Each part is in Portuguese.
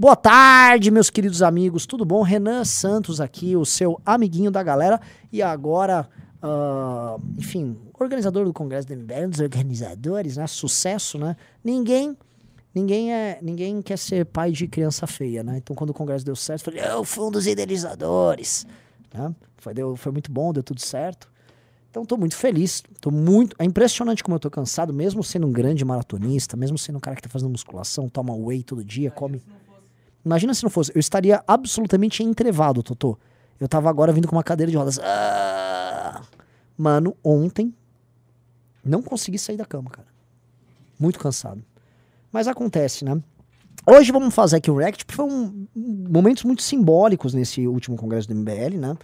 Boa tarde, meus queridos amigos, tudo bom? Renan Santos aqui, o seu amiguinho da galera, e agora, uh, enfim, organizador do Congresso do MBL, dos organizadores, né? Sucesso, né? Ninguém, ninguém é, ninguém quer ser pai de criança feia, né? Então, quando o Congresso deu certo, eu falei, eu fui um dos idealizadores, né? Foi, deu, foi muito bom, deu tudo certo. Então, tô muito feliz, tô muito. É impressionante como eu tô cansado, mesmo sendo um grande maratonista, mesmo sendo um cara que tá fazendo musculação, toma whey todo dia, come. Imagina se não fosse. Eu estaria absolutamente entrevado, Totô. Eu tava agora vindo com uma cadeira de rodas. Ah! Mano, ontem não consegui sair da cama, cara. Muito cansado. Mas acontece, né? Hoje vamos fazer aqui o React, porque foi um, momentos muito simbólicos nesse último congresso do MBL, né?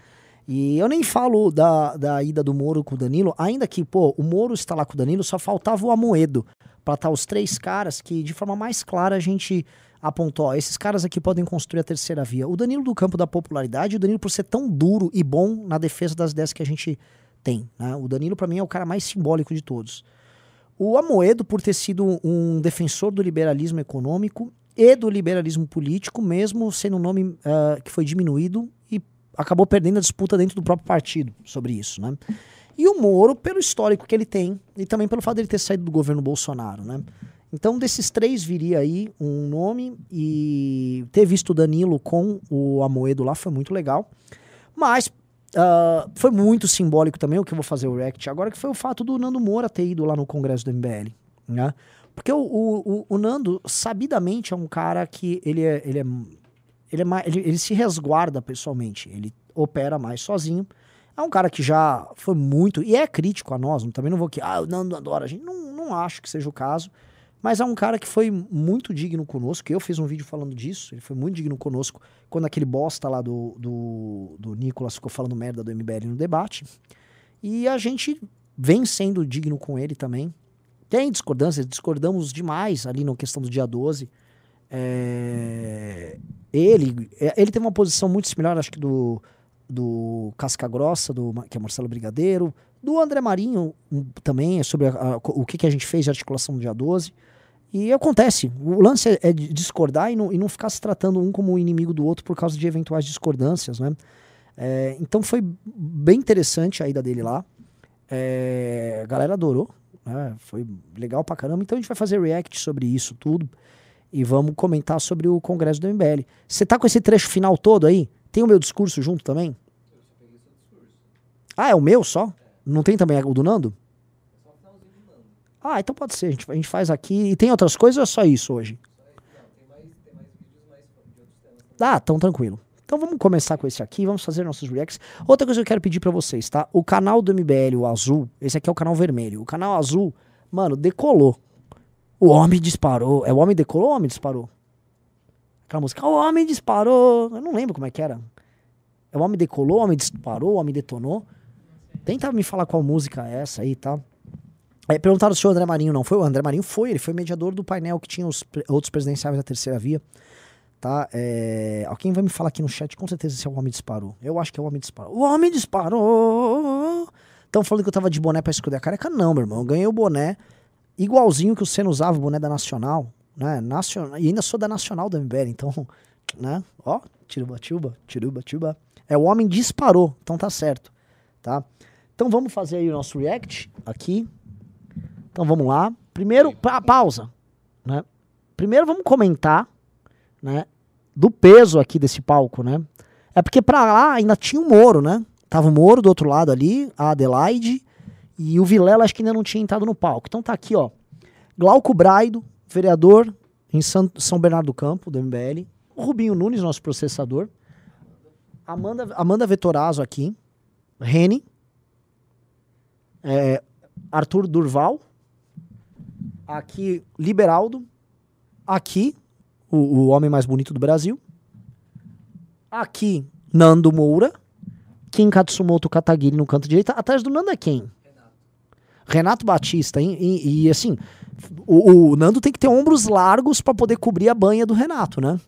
E eu nem falo da, da ida do Moro com o Danilo, ainda que, pô, o Moro está lá com o Danilo, só faltava o Amoedo para estar tá os três caras que, de forma mais clara, a gente apontou, ó, esses caras aqui podem construir a terceira via. O Danilo do campo da popularidade, o Danilo por ser tão duro e bom na defesa das ideias que a gente tem. Né? O Danilo, para mim, é o cara mais simbólico de todos. O Amoedo, por ter sido um defensor do liberalismo econômico e do liberalismo político, mesmo sendo um nome uh, que foi diminuído e acabou perdendo a disputa dentro do próprio partido sobre isso. Né? E o Moro, pelo histórico que ele tem, e também pelo fato dele ter saído do governo Bolsonaro. Né? Então, desses três viria aí um nome e ter visto o Danilo com o Amoedo lá foi muito legal. Mas uh, foi muito simbólico também o que eu vou fazer o react agora, que foi o fato do Nando Moura ter ido lá no congresso do MBL, né? Porque o, o, o Nando, sabidamente, é um cara que ele é, ele é, ele, é mais, ele, ele se resguarda pessoalmente, ele opera mais sozinho. É um cara que já foi muito, e é crítico a nós, também não vou que, ah, o Nando adora a gente, não, não acho que seja o caso. Mas é um cara que foi muito digno conosco. Eu fiz um vídeo falando disso. Ele foi muito digno conosco quando aquele bosta lá do, do, do Nicolas ficou falando merda do MBL no debate. E a gente vem sendo digno com ele também. Tem discordâncias, discordamos demais ali na questão do dia 12. É, ele, é, ele tem uma posição muito similar, acho que do, do Casca Grossa, do, que é Marcelo Brigadeiro, do André Marinho também, sobre a, a, o que, que a gente fez de articulação no dia 12. E acontece. O lance é discordar e não, e não ficar se tratando um como inimigo do outro por causa de eventuais discordâncias, né? É, então foi bem interessante a ida dele lá. É, a galera adorou. Né? Foi legal pra caramba. Então a gente vai fazer react sobre isso tudo. E vamos comentar sobre o congresso do MBL. Você tá com esse trecho final todo aí? Tem o meu discurso junto também? Ah, é o meu só? Não tem também o do Nando? Ah, então pode ser. A gente, a gente faz aqui. E tem outras coisas ou é só isso hoje? Ah, tão tranquilo. Então vamos começar com esse aqui, vamos fazer nossos reacts. Outra coisa que eu quero pedir para vocês, tá? O canal do MBL, o azul, esse aqui é o canal vermelho. O canal azul, mano, decolou. O homem disparou. É o homem decolou ou o homem disparou? Aquela música, o homem disparou. Eu não lembro como é que era. É o homem decolou, o homem disparou, o homem detonou. Tenta me falar qual música é essa aí, tá? É, perguntaram se o André Marinho não foi. O André Marinho foi, ele foi mediador do painel que tinha os pre outros presidenciais da terceira via. Tá? É, alguém vai me falar aqui no chat com certeza se é o homem disparou. Eu acho que é o homem disparou. O homem disparou! Estão falando que eu tava de boné pra esconder a careca? Não, meu irmão. Eu ganhei o boné igualzinho que o Senna usava, o boné da Nacional. Né? Nacional, e ainda sou da Nacional da MBL, então, né? Ó, tiruba, tiruba, tiruba, tiruba. É o homem disparou, então tá certo, tá? Então vamos fazer aí o nosso react aqui. Então vamos lá. Primeiro, pa pausa. Né? Primeiro vamos comentar né, do peso aqui desse palco, né? É porque pra lá ainda tinha o Moro, né? Tava o Moro do outro lado ali, a Adelaide, e o Vilela acho que ainda não tinha entrado no palco. Então tá aqui, ó. Glauco Braido, vereador em São Bernardo do Campo, do MBL. O Rubinho Nunes, nosso processador. Amanda, Amanda Vetorazo aqui. Rene. É, Arthur Durval, Aqui, Liberaldo. Aqui, o, o homem mais bonito do Brasil. Aqui, Nando Moura. Kim Katsumoto Kataguiri no canto direito. Atrás do Nando é quem? Renato, Renato Batista. E, e, e assim, o, o, Nando tem que ter ombros largos para poder cobrir a banha do Renato, né?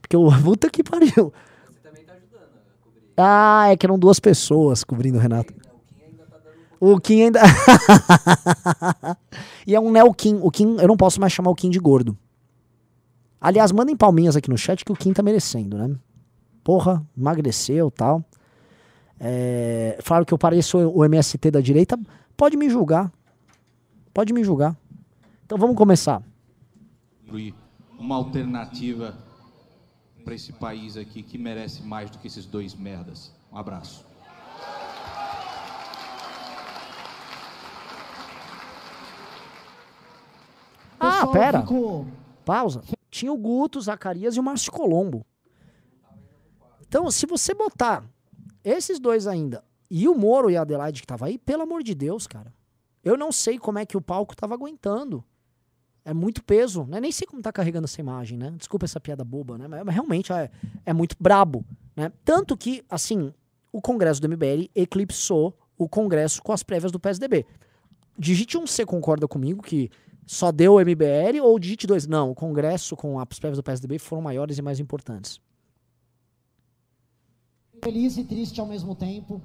Porque o puta que pariu. Você também tá ajudando a cobrir. Ah, é que eram duas pessoas cobrindo o Renato. O Kim ainda. e é um Neo Kim. O Kim, eu não posso mais chamar o Kim de gordo. Aliás, mandem palminhas aqui no chat que o Kim tá merecendo, né? Porra, emagreceu tal. É, falaram que eu pareço o MST da direita. Pode me julgar. Pode me julgar. Então vamos começar. Uma alternativa para esse país aqui que merece mais do que esses dois merdas. Um abraço. Ah, pera. Ficou... Pausa. Tinha o Guto, o Zacarias e o Márcio Colombo. Então, se você botar esses dois ainda e o Moro e a Adelaide que tava aí, pelo amor de Deus, cara. Eu não sei como é que o palco tava aguentando. É muito peso, né? Nem sei como tá carregando essa imagem, né? Desculpa essa piada boba, né? Mas, realmente é, é muito brabo, né? Tanto que, assim, o Congresso do MBL eclipsou o Congresso com as prévias do PSDB. Digite um C concorda comigo que só deu o MBL ou digite dois? Não, o Congresso com as prévias do PSDB foram maiores e mais importantes. Feliz e triste ao mesmo tempo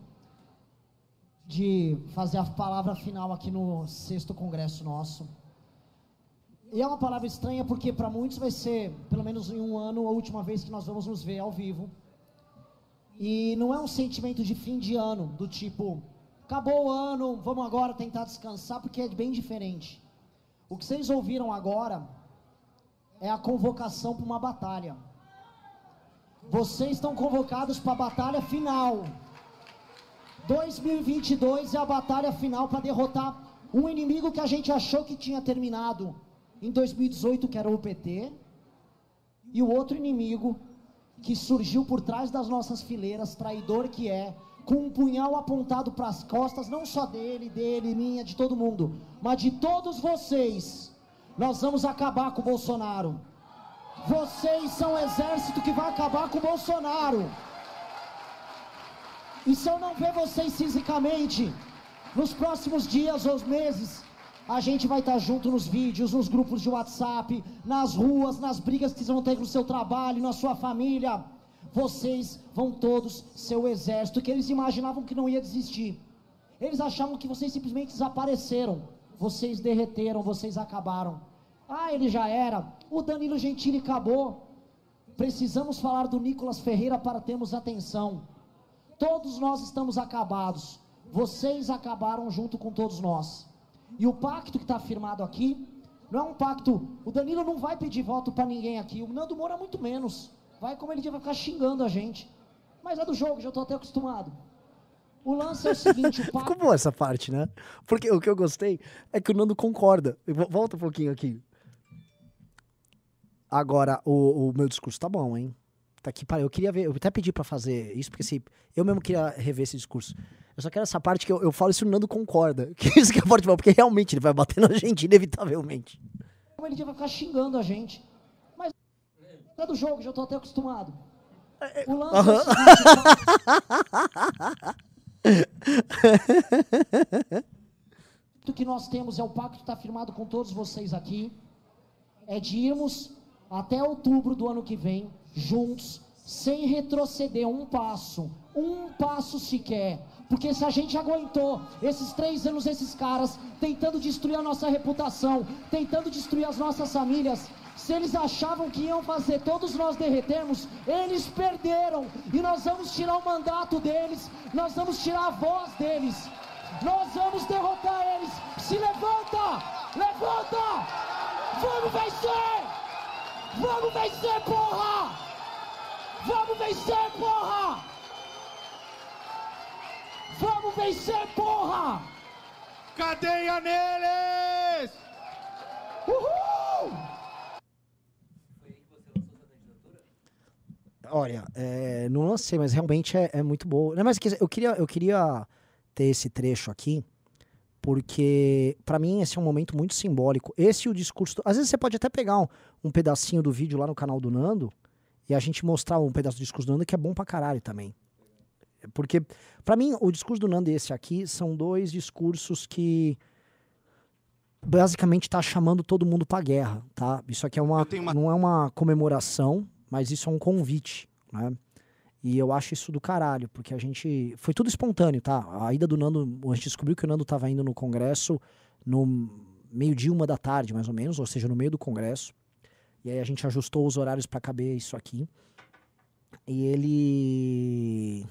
de fazer a palavra final aqui no sexto congresso nosso. E é uma palavra estranha porque para muitos vai ser, pelo menos em um ano, a última vez que nós vamos nos ver ao vivo. E não é um sentimento de fim de ano, do tipo, acabou o ano, vamos agora tentar descansar, porque é bem diferente. O que vocês ouviram agora é a convocação para uma batalha. Vocês estão convocados para a batalha final. 2022 é a batalha final para derrotar um inimigo que a gente achou que tinha terminado em 2018, que era o PT, e o outro inimigo que surgiu por trás das nossas fileiras, traidor que é, com um punhal apontado para as costas, não só dele, dele, minha, de todo mundo, mas de todos vocês. Nós vamos acabar com o Bolsonaro. Vocês são o exército que vai acabar com o Bolsonaro. E se eu não ver vocês fisicamente, nos próximos dias ou meses, a gente vai estar junto nos vídeos, nos grupos de WhatsApp, nas ruas, nas brigas que vocês vão ter no seu trabalho, na sua família. Vocês vão todos ser o exército que eles imaginavam que não ia desistir. Eles achavam que vocês simplesmente desapareceram. Vocês derreteram, vocês acabaram. Ah, ele já era. O Danilo Gentili acabou. Precisamos falar do Nicolas Ferreira para termos atenção. Todos nós estamos acabados. Vocês acabaram junto com todos nós. E o pacto que está firmado aqui, não é um pacto. O Danilo não vai pedir voto para ninguém aqui. O Nando Moura muito menos. Vai como ele vai ficar xingando a gente. Mas é do jogo, já estou até acostumado. O lance é o seguinte, o. Ficou boa essa parte, né? Porque o que eu gostei é que o Nando concorda. Volta um pouquinho aqui. Agora, o, o meu discurso tá bom, hein? Tá aqui, para eu queria ver, eu até pedi para fazer isso, porque se eu mesmo queria rever esse discurso. Eu só quero essa parte que eu, eu falo se o Nando concorda. Que isso que é forte, porque realmente ele vai bater na gente, inevitavelmente. Ele vai ficar xingando a gente. É do jogo, já tô até acostumado. É, é, o lance uh -huh. é o que nós temos é o pacto que está firmado com todos vocês aqui. É de irmos até outubro do ano que vem, juntos, sem retroceder um passo, um passo sequer. Porque se a gente aguentou esses três anos, esses caras tentando destruir a nossa reputação, tentando destruir as nossas famílias, se eles achavam que iam fazer todos nós derretermos, eles perderam. E nós vamos tirar o mandato deles, nós vamos tirar a voz deles, nós vamos derrotar eles. Se levanta! Levanta! Vamos vencer! Vamos vencer, porra! Vamos vencer, porra! Vamos vencer, porra! Cadeia neles! Uhul! Olha, é, não lancei, mas realmente é, é muito boa. Não, mas eu queria, eu queria ter esse trecho aqui porque para mim esse é um momento muito simbólico. Esse e o discurso. Às vezes você pode até pegar um, um, pedacinho do vídeo lá no canal do Nando e a gente mostrar um pedaço do discurso do Nando que é bom pra caralho também. Porque, para mim, o discurso do Nando e esse aqui são dois discursos que basicamente tá chamando todo mundo pra guerra, tá? Isso aqui é uma, uma... não é uma comemoração, mas isso é um convite, né? E eu acho isso do caralho, porque a gente. Foi tudo espontâneo, tá? A ida do Nando. A gente descobriu que o Nando tava indo no congresso no meio-dia, uma da tarde, mais ou menos, ou seja, no meio do congresso. E aí a gente ajustou os horários para caber isso aqui. E ele.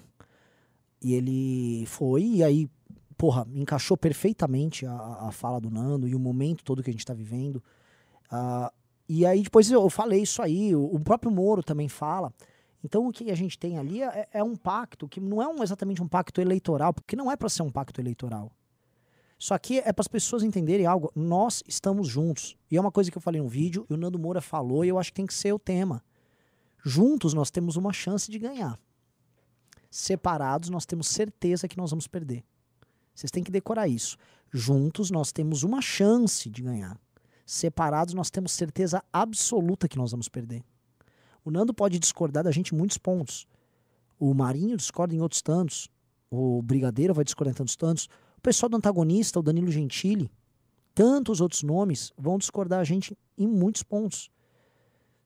E ele foi, e aí, porra, encaixou perfeitamente a, a fala do Nando e o momento todo que a gente tá vivendo. Uh, e aí depois eu falei isso aí, o, próprio Moro também fala. Então o que a gente tem ali é, é um pacto que não é um, exatamente um pacto eleitoral, porque não é para ser um pacto eleitoral. Só que é para as pessoas entenderem algo. Nós estamos juntos. E é uma coisa que eu falei no vídeo, e o Nando Moura falou, e eu acho que tem que ser o tema. Juntos nós temos uma chance de ganhar. Separados nós temos certeza que nós vamos perder. Vocês têm que decorar isso. Juntos nós temos uma chance de ganhar. Separados nós temos certeza absoluta que nós vamos perder. O Nando pode discordar da gente em muitos pontos. O Marinho discorda em outros tantos. O Brigadeiro vai discordar em tantos tantos pessoal do antagonista, o Danilo Gentili, tantos outros nomes, vão discordar a gente em muitos pontos.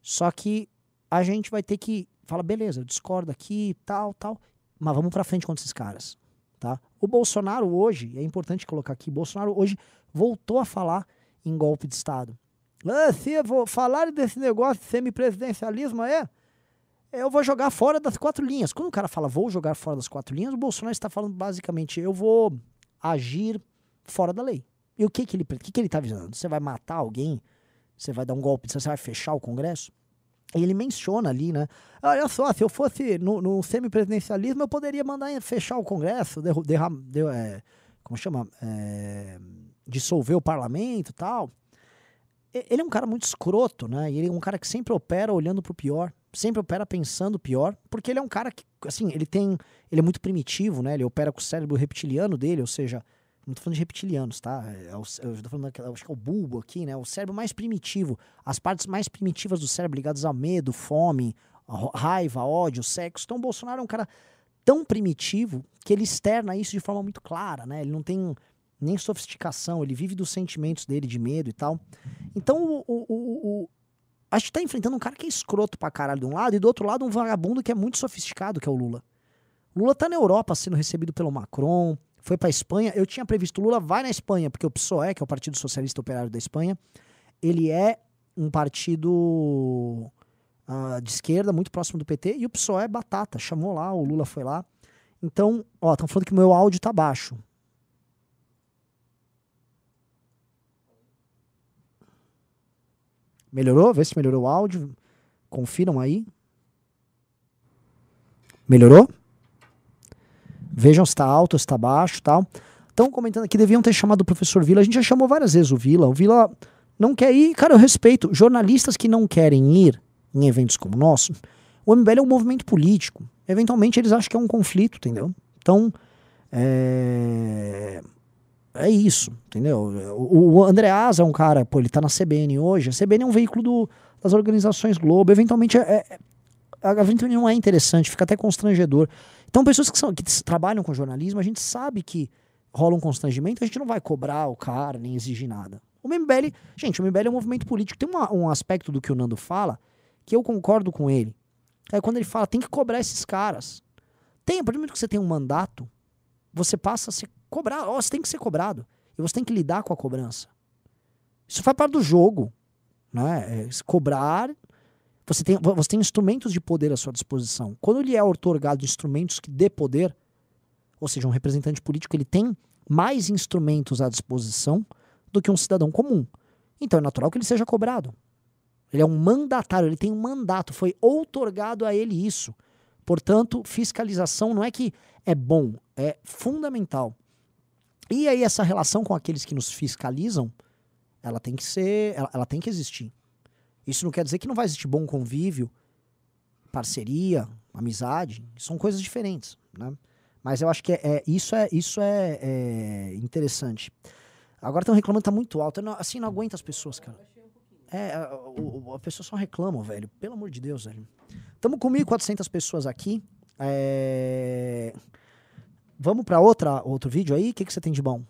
Só que a gente vai ter que falar, beleza, eu discordo aqui, tal, tal, mas vamos para frente contra esses caras, tá? O Bolsonaro hoje, é importante colocar aqui, Bolsonaro hoje voltou a falar em golpe de Estado. Ah, se eu vou falar desse negócio de semipresidencialismo, é? Eu vou jogar fora das quatro linhas. Quando o cara fala vou jogar fora das quatro linhas, o Bolsonaro está falando basicamente eu vou agir fora da lei. E o que, que ele o que, que ele está avisando? Você vai matar alguém? Você vai dar um golpe? Você vai fechar o Congresso? Ele menciona ali, né? Olha só, se eu fosse no, no semipresidencialismo, eu poderia mandar fechar o Congresso, derram, de, é, como chama? É, dissolver o parlamento tal. Ele é um cara muito escroto, né? Ele é um cara que sempre opera olhando para o pior, sempre opera pensando pior, porque ele é um cara que, assim, ele tem. Ele é muito primitivo, né? Ele opera com o cérebro reptiliano dele, ou seja, não tô falando de reptilianos, tá? É o, eu tô falando acho que é o bulbo aqui, né? O cérebro mais primitivo. As partes mais primitivas do cérebro ligadas a medo, fome, raiva, ódio, sexo. Então o Bolsonaro é um cara tão primitivo que ele externa isso de forma muito clara, né? Ele não tem nem sofisticação, ele vive dos sentimentos dele de medo e tal. Então, o, o, o, a gente tá enfrentando um cara que é escroto pra caralho de um lado e do outro lado um vagabundo que é muito sofisticado, que é o Lula. Lula tá na Europa sendo recebido pelo Macron, foi pra Espanha. Eu tinha previsto, Lula vai na Espanha, porque o PSOE, que é o Partido Socialista Operário da Espanha, ele é um partido uh, de esquerda, muito próximo do PT, e o PSOE é batata, chamou lá, o Lula foi lá. Então, ó, estão falando que o meu áudio tá baixo. Melhorou? Vê se melhorou o áudio. Confiram aí. Melhorou? Vejam se está alto, se está baixo tal. Estão comentando aqui, deviam ter chamado o professor Vila. A gente já chamou várias vezes o Vila. O Vila não quer ir. Cara, eu respeito. Jornalistas que não querem ir em eventos como o nosso, o MBL é um movimento político. Eventualmente eles acham que é um conflito, entendeu? Então, é é isso, entendeu? O, o Andreas é um cara, pô, ele tá na CBN hoje. A CBN é um veículo do, das organizações Globo. Eventualmente, é, é, a eventualmente não é interessante, fica até constrangedor. Então, pessoas que, são, que trabalham com jornalismo, a gente sabe que rola um constrangimento, a gente não vai cobrar o cara, nem exigir nada. O MBL, gente, o MBL é um movimento político. Tem uma, um aspecto do que o Nando fala que eu concordo com ele. É quando ele fala, tem que cobrar esses caras. Tem, a partir do momento que você tem um mandato, você passa a ser cobrar. Oh, você tem que ser cobrado. E você tem que lidar com a cobrança. Isso faz parte do jogo. Né? É, cobrar. Você tem, você tem instrumentos de poder à sua disposição. Quando ele é otorgado instrumentos que dê poder, ou seja, um representante político, ele tem mais instrumentos à disposição do que um cidadão comum. Então é natural que ele seja cobrado. Ele é um mandatário, ele tem um mandato, foi outorgado a ele isso. Portanto, fiscalização não é que é bom, é fundamental. E aí essa relação com aqueles que nos fiscalizam, ela tem que ser, ela, ela, tem que existir. Isso não quer dizer que não vai existir bom convívio, parceria, amizade, são coisas diferentes, né? Mas eu acho que é, é isso é isso é, é interessante. Agora estão reclamando que tá muito alto. Não, assim, não aguenta as pessoas, cara. É, a, a, a pessoa só reclamam, velho. Pelo amor de Deus, velho. Estamos com 1.400 pessoas aqui. É... Vamos para outra outro vídeo aí? O que, que você tem de bom?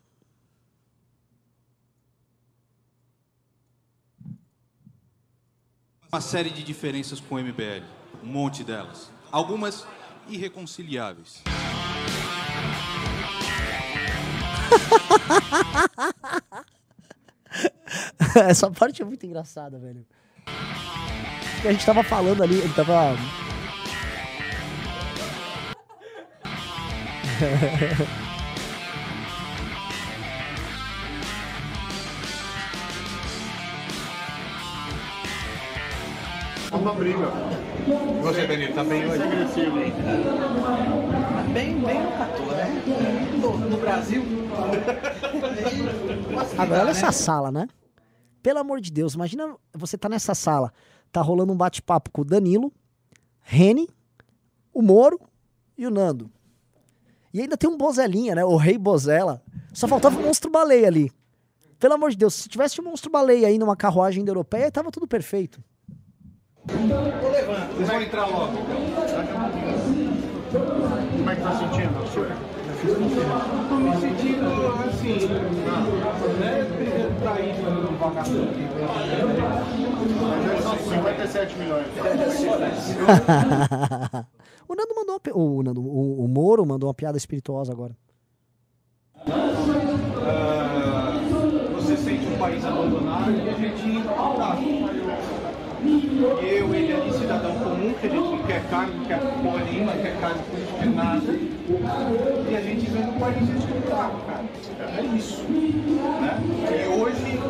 Uma série de diferenças com o MBL, um monte delas. Algumas irreconciliáveis. Essa parte é muito engraçada, velho. a gente tava falando ali, ele tava. Uma briga. E você, Danilo, tá bem hoje? agressivo. Bem, bem no Catu, né? No, no Brasil. Agora olha essa sala, né? Pelo amor de Deus, imagina você tá nessa sala, tá rolando um bate-papo com o Danilo, Rene, o Moro e o Nando. E ainda tem um Bozelinha, né? O Rei Bozela. Só faltava um monstro baleia ali. Pelo amor de Deus, se tivesse um monstro baleia aí numa carruagem europeia, tava tudo perfeito. Vocês vão entrar logo. Como é que tá sentindo? Tô me sentindo assim, né? Tá no vagabundo. São 57 milhões. o Nando mandou uma, o, Nando, o, o Moro mandou uma piada espirituosa agora. Ah, você sente um país abandonado e a gente tá. Eu, ele ali, cidadão comum, que a gente não quer cargo, não quer porra não quer cargo político, não quer nada. E a gente vendo o país estruturado, cara. É isso. Né? E hoje,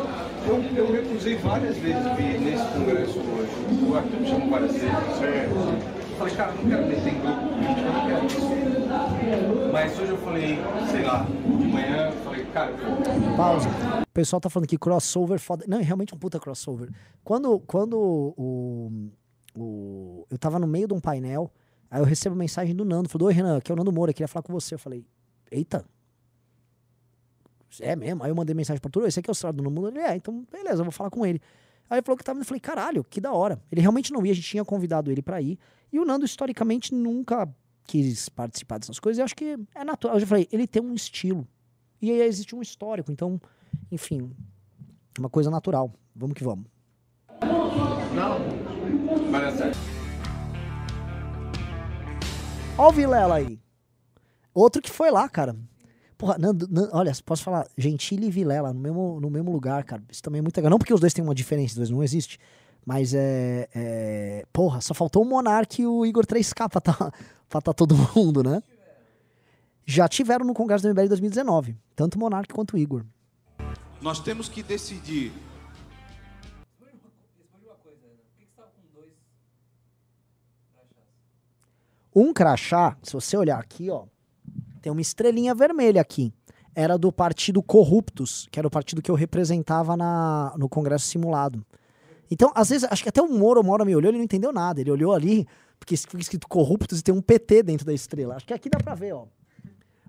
eu, eu recusei várias vezes vir nesse congresso hoje. O Arthur me chamou várias vezes. Eu falei, cara, não quero meter em grupo não quero isso. Mas hoje eu falei, sei lá, de manhã, eu falei, cara, eu. Pausa. O pessoal tá falando que crossover foda. Não, é realmente um puta crossover. Quando, quando o, o- eu tava no meio de um painel, aí eu recebo mensagem do Nando. Falou, oi Renan, aqui é o Nando Moura, queria falar com você. Eu falei, eita. É mesmo? Aí eu mandei mensagem pra Arthur, esse aqui é o celular do Nando Moura. Ele é, então beleza, eu vou falar com ele. Aí ele falou que tava indo, eu falei, caralho, que da hora. Ele realmente não ia, a gente tinha convidado ele pra ir. E o Nando, historicamente, nunca quis participar dessas coisas. Eu acho que é natural. Eu já falei, ele tem um estilo. E aí existe um histórico, então, enfim, uma coisa natural. Vamos que vamos. Vai dar certo. Ó o Vilela aí. Outro que foi lá, cara. Porra, Nando, Nan- olha, posso falar, Gentili e Vilela no mesmo, no mesmo lugar, cara. Isso também é muito legal. Não porque os dois têm uma diferença, os dois não existe. Mas é, é- Porra, só faltou o Monark e o Igor 3K pra tá, pra tá todo mundo, né? Já tiveram no Congresso do MBL em 2019. Tanto o Monark quanto o Igor. Nós temos que decidir. Um crachá, se você olhar aqui, ó, tem uma estrelinha vermelha aqui. Era do partido Corruptos, que era o partido que eu representava na, no Congresso Simulado. Então, às vezes, acho que até o Moro, Moro me olhou, ele não entendeu nada. Ele olhou ali, porque fica escrito Corruptos e tem um PT dentro da estrela. Acho que aqui dá pra ver, ó.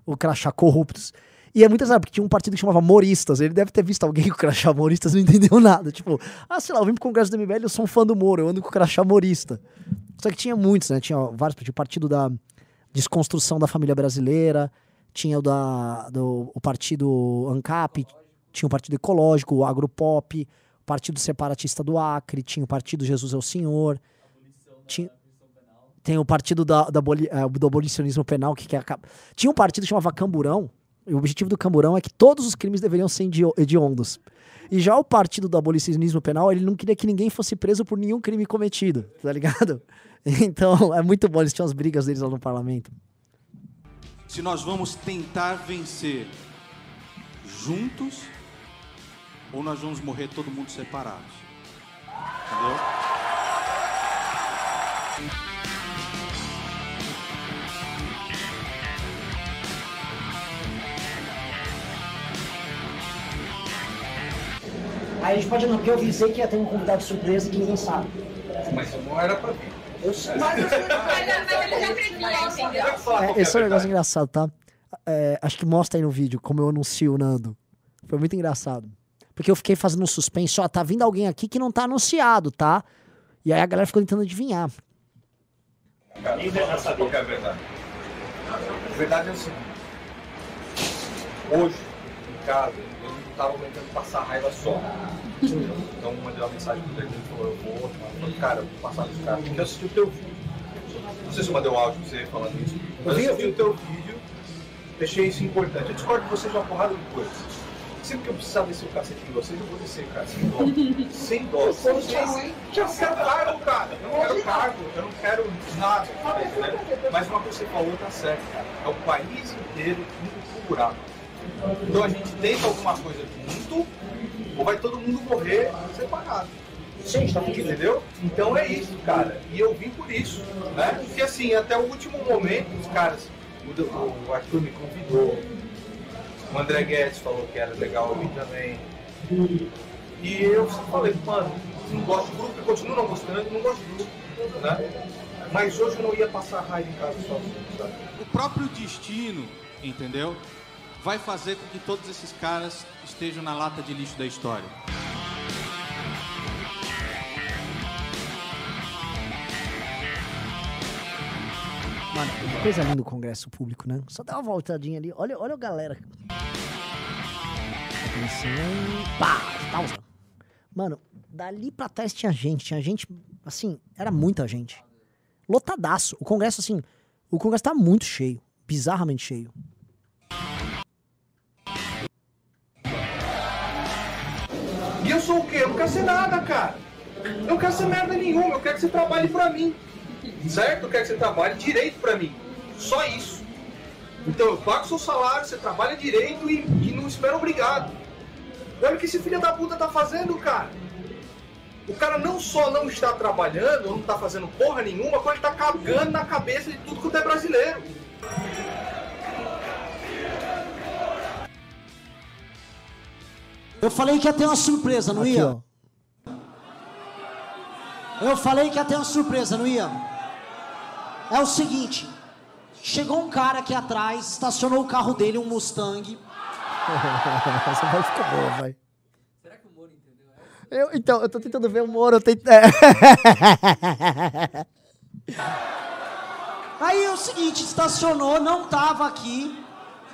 O crachá Corruptos. E é muito engraçado, porque tinha um partido que chamava Moristas. Ele deve ter visto alguém com o crachá Moristas e não entendeu nada. Tipo, ah, sei lá, eu vim pro Congresso do MBL, eu sou um fã do Moro, eu ando com o crachá Morista. Só que tinha muitos, né? Tinha vários, tinha o partido da desconstrução da família brasileira, tinha o da do, o partido ANCAP, tinha o partido ecológico, o Agropop, o partido separatista do Acre, tinha o partido Jesus é o Senhor, tinha, tem o partido da, da eh, do abolicionismo penal que quer acabar. Tinha um partido que chamava Camburão, e o objetivo do Camburão é que todos os crimes deveriam ser hedio- hediondos. E já o partido do abolicionismo penal, ele não queria que ninguém fosse preso por nenhum crime cometido, tá ligado? Então, é muito bom, eles tinham as brigas deles lá no parlamento. Se nós vamos tentar vencer juntos ou nós vamos morrer todo mundo separados. Entendeu? Aí a gente pode não, porque eu avisei que ia ter um convidado surpresa que ninguém sabe. Mas não era pra vir. Eu sei. Mas, mas ele já previa, entendeu? É, esse é um negócio engraçado, tá? É, acho que mostra aí no vídeo como eu anuncio o Nando. Foi muito engraçado. Porque eu fiquei fazendo um suspense, ó, tá vindo alguém aqui que não tá anunciado, tá? E aí a galera ficou tentando adivinhar. Sabe qual que é a verdade? A verdade é o seguinte. Hoje, em casa, tava aguentando passar raiva só. Então eu mandei uma mensagem pro Danilo e falou, eu vou. Eu falei, cara, eu vou passar nos caras. Porque eu assisti o teu vídeo. Não sei se eu mandei um áudio pra você falando isso. Mas eu assisti o teu vídeo, deixei isso importante. Eu discordo de você de uma porrada de coisas. Sempre que eu precisar descer o cacete de vocês, eu vou descer, cara. Sem dó. Sem dó. Vocês já quero cargo, cara. Eu não quero cargo, eu não quero nada. Mas uma coisa que você falou tá certo, cara. É o país inteiro indo pro buraco. Então a gente tenta alguma coisa junto, ou vai todo mundo morrer separado. Sim, tá Entendeu? Então é isso, cara. E eu vim por isso, né? Porque assim, até o último momento, os caras, o, o Arthur me convidou, o André Guedes falou que era legal eu vir também. E eu falei, mano, não gosto do grupo, eu continuo não gostando, não gosto do grupo, né? Mas hoje eu não ia passar raiva em casa sozinho, sabe? O próprio destino, entendeu? Vai fazer com que todos esses caras estejam na lata de lixo da história. Mano, coisa linda o Congresso Público, né? Só dá uma voltadinha ali. Olha, olha a galera. Atenção. Pá! Pausa. Mano, dali pra trás tinha gente. Tinha gente, assim, era muita gente. Lotadaço. O Congresso, assim, o Congresso tá muito cheio. Bizarramente cheio. Eu sou o quê? Eu não quero ser nada, cara. Eu não quero ser merda nenhuma. Eu quero que você trabalhe pra mim. Certo? Eu quero que você trabalhe direito pra mim. Só isso. Então eu pago seu salário, você trabalha direito e, e não espera obrigado. Olha o que esse filho da puta tá fazendo, cara. O cara não só não está trabalhando, não está fazendo porra nenhuma, como ele tá cagando na cabeça de tudo quanto é brasileiro. Eu falei que ia ter uma surpresa, não Aqui, ia? ó. Eu falei que ia ter uma surpresa, não ia? É o seguinte, chegou um cara aqui atrás, estacionou o carro dele, um Mustang. Essa vai ficar boa, vai. Será que o Moro entendeu? Eu, então, eu tô tentando ver o Moro. Eu tento... Aí é o seguinte, estacionou, não tava aqui,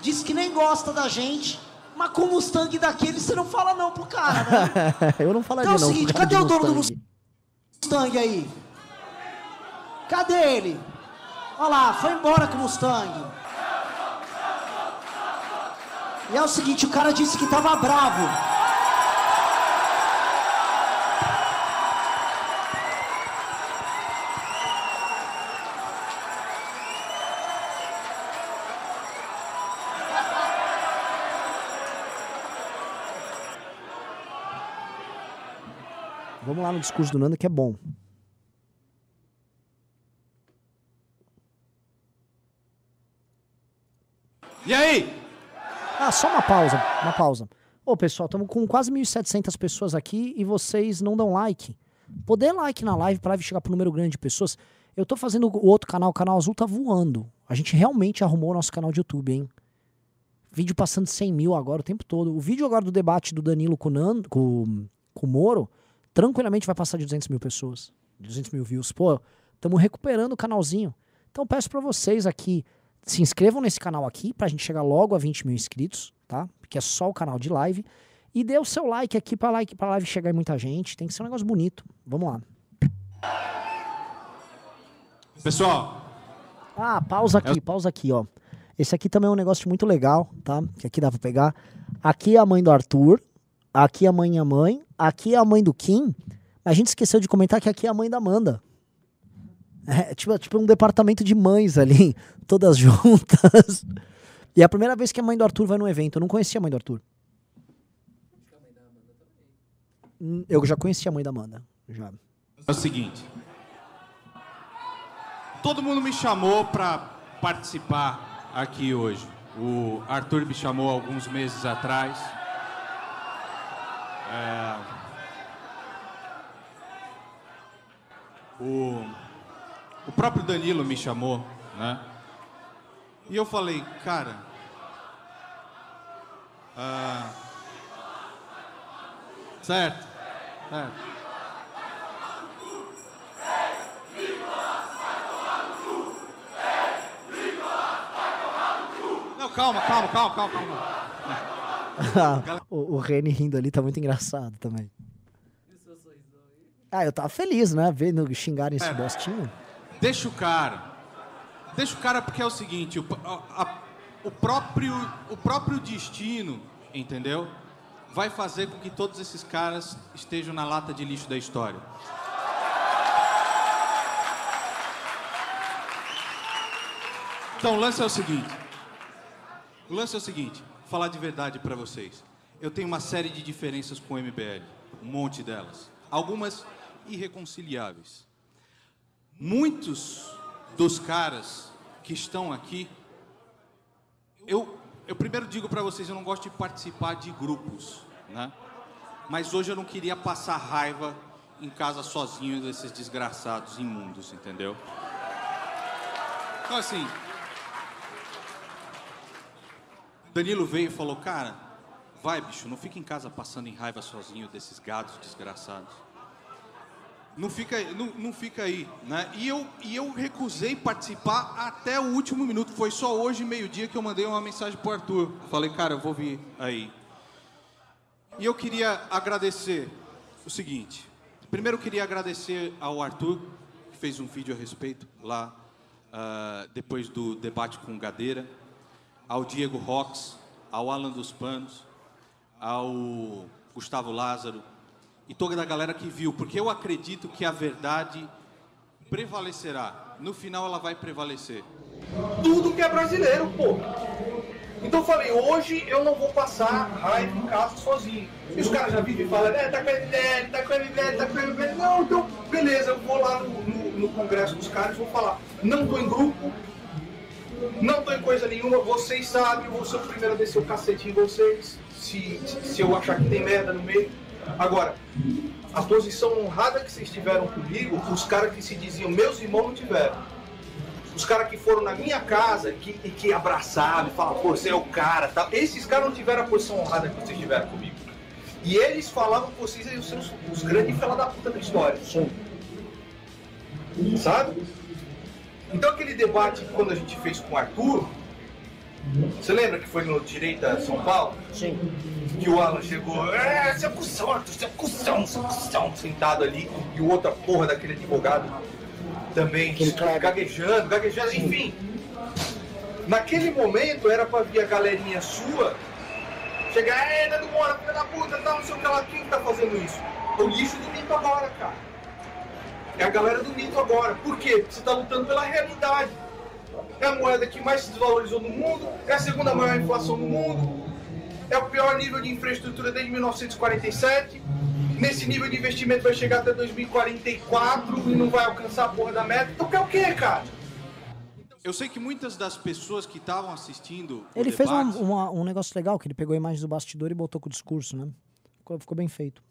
disse que nem gosta da gente, mas com o Mustang daquele você não fala não pro cara, né? eu não falaria Então é o não. seguinte, cadê o dono do Mustang. Mustang aí? Cadê ele? Olha lá, foi embora com o Mustang. E é o seguinte, o cara disse que tava bravo. Vamos lá no discurso do Nando que é bom. E aí? Ah, só uma pausa, uma pausa. Ô, pessoal, estamos com quase 1.700 pessoas aqui e vocês não dão like. Dê like na live pra live chegar pro número grande de pessoas. Eu tô fazendo o outro canal, o canal azul tá voando. A gente realmente arrumou o nosso canal de YouTube, hein? Vídeo passando 100 mil agora o tempo todo. O vídeo agora do debate do Danilo com o, Nando, com, com o Moro, tranquilamente vai passar de 200 mil pessoas. 200 mil views. Pô, estamos recuperando o canalzinho. Então peço pra vocês aqui, se inscrevam nesse canal aqui pra gente chegar logo a 20 mil inscritos, tá? Porque é só o canal de live. E dê o seu like aqui pra, like, pra live chegar em muita gente. Tem que ser um negócio bonito. Vamos lá. Pessoal, Ah, pausa aqui, pausa aqui, ó. Esse aqui também é um negócio muito legal, tá? Que aqui dá pra pegar. Aqui é a mãe do Arthur. Aqui é a mãe e a mãe. Aqui é a mãe do Kim. A gente esqueceu de comentar que aqui é a mãe da Amanda. É tipo, tipo um departamento de mães ali, todas juntas. E é a primeira vez que a mãe do Arthur vai num evento. Eu não conhecia a mãe do Arthur. Hum, Eu já conhecia a mãe da Amanda. Já. é o seguinte. Todo mundo me chamou para participar aqui hoje. O Arthur me chamou alguns meses atrás. É, O, o próprio Danilo me chamou, né? E eu falei, cara. ah, certo, certo. Não, calma, calma, calma, calma, calma. o, o Reni rindo ali tá muito engraçado também. Ah, eu tava feliz, né? Vendo xingarem esse É. bostinho. Deixa o cara. Deixa o cara porque é o seguinte, o, a- a- o próprio, o próprio destino, entendeu? vai fazer com que todos esses caras estejam na lata de lixo da história. Então, o lance é o seguinte. O lance é o seguinte, falar de verdade para vocês. Eu tenho uma série de diferenças com o MBL, um monte delas. Algumas irreconciliáveis. Muitos dos caras que estão aqui, eu, eu primeiro digo para vocês, eu não gosto de participar de grupos, né? Mas hoje eu não queria passar raiva em casa sozinho desses desgraçados imundos, entendeu? Então assim, Danilo veio e falou, cara, vai bicho, não fica em casa passando em raiva sozinho desses gados desgraçados. Não fica, não, não fica aí, né? E eu, e eu recusei participar até o último minuto. Foi só hoje, meio-dia, que eu mandei uma mensagem pro Arthur. Falei, cara, eu vou vir aí. E eu queria agradecer o seguinte. Primeiro eu queria agradecer ao Arthur, que fez um vídeo a respeito lá, uh, depois do debate com o Gadeira, ao Diego Rox, ao Alan dos Panos, ao Gustavo Lázaro, e toda a galera que viu, porque eu acredito que a verdade prevalecerá. No final ela vai prevalecer. Tudo que é brasileiro, pô. Então falei, hoje eu não vou passar raiva em casa sozinho. E os caras já vivem e falam, é, tá com a MBL, tá com a MBL, tá com a MBL. Não, então, beleza, eu vou lá no, no, no congresso dos caras vou falar, não tô em grupo, não tô em coisa nenhuma, vocês sabem, eu vou ser o primeiro a descer o cacete em vocês, se, se eu achar que tem merda no meio. Agora, a posição honrada que vocês tiveram comigo, os caras que se diziam meus irmãos não tiveram. Os caras que foram na minha casa que, e que abraçaram e falaram, pô, você é o cara, tá? esses caras não tiveram a posição honrada que vocês tiveram comigo. E eles falavam que vocês iam ser os, os grandes fela da puta da história. Sim. Sabe? Então aquele debate quando a gente fez com o Arthur, você lembra que foi no Direita São Paulo? Sim. Que o Alan chegou, é, seu cuzão, Arthur, cuzão, seu cuzão, sentado ali, e o outra porra daquele advogado também gaguejando, gaguejando, enfim. Naquele momento era pra vir a galerinha sua chegar, é, Nando Moura, filha da puta, tal, não sei o que lá, quem que tá fazendo isso? O lixo do mito agora, cara. É a galera do mito agora. Por quê? Porque você tá lutando pela realidade. É a moeda que mais se desvalorizou no mundo, é a segunda maior inflação no mundo, é o pior nível de infraestrutura desde 1947. Nesse nível de investimento vai chegar até 2044 e não vai alcançar a porra da meta. Então quer o quê, cara? Eu sei que muitas das pessoas que estavam assistindo. o Ele fez um, debate- uma- um negócio legal, que ele pegou a imagem do bastidor e botou com o discurso, né? Ficou, ficou bem feito.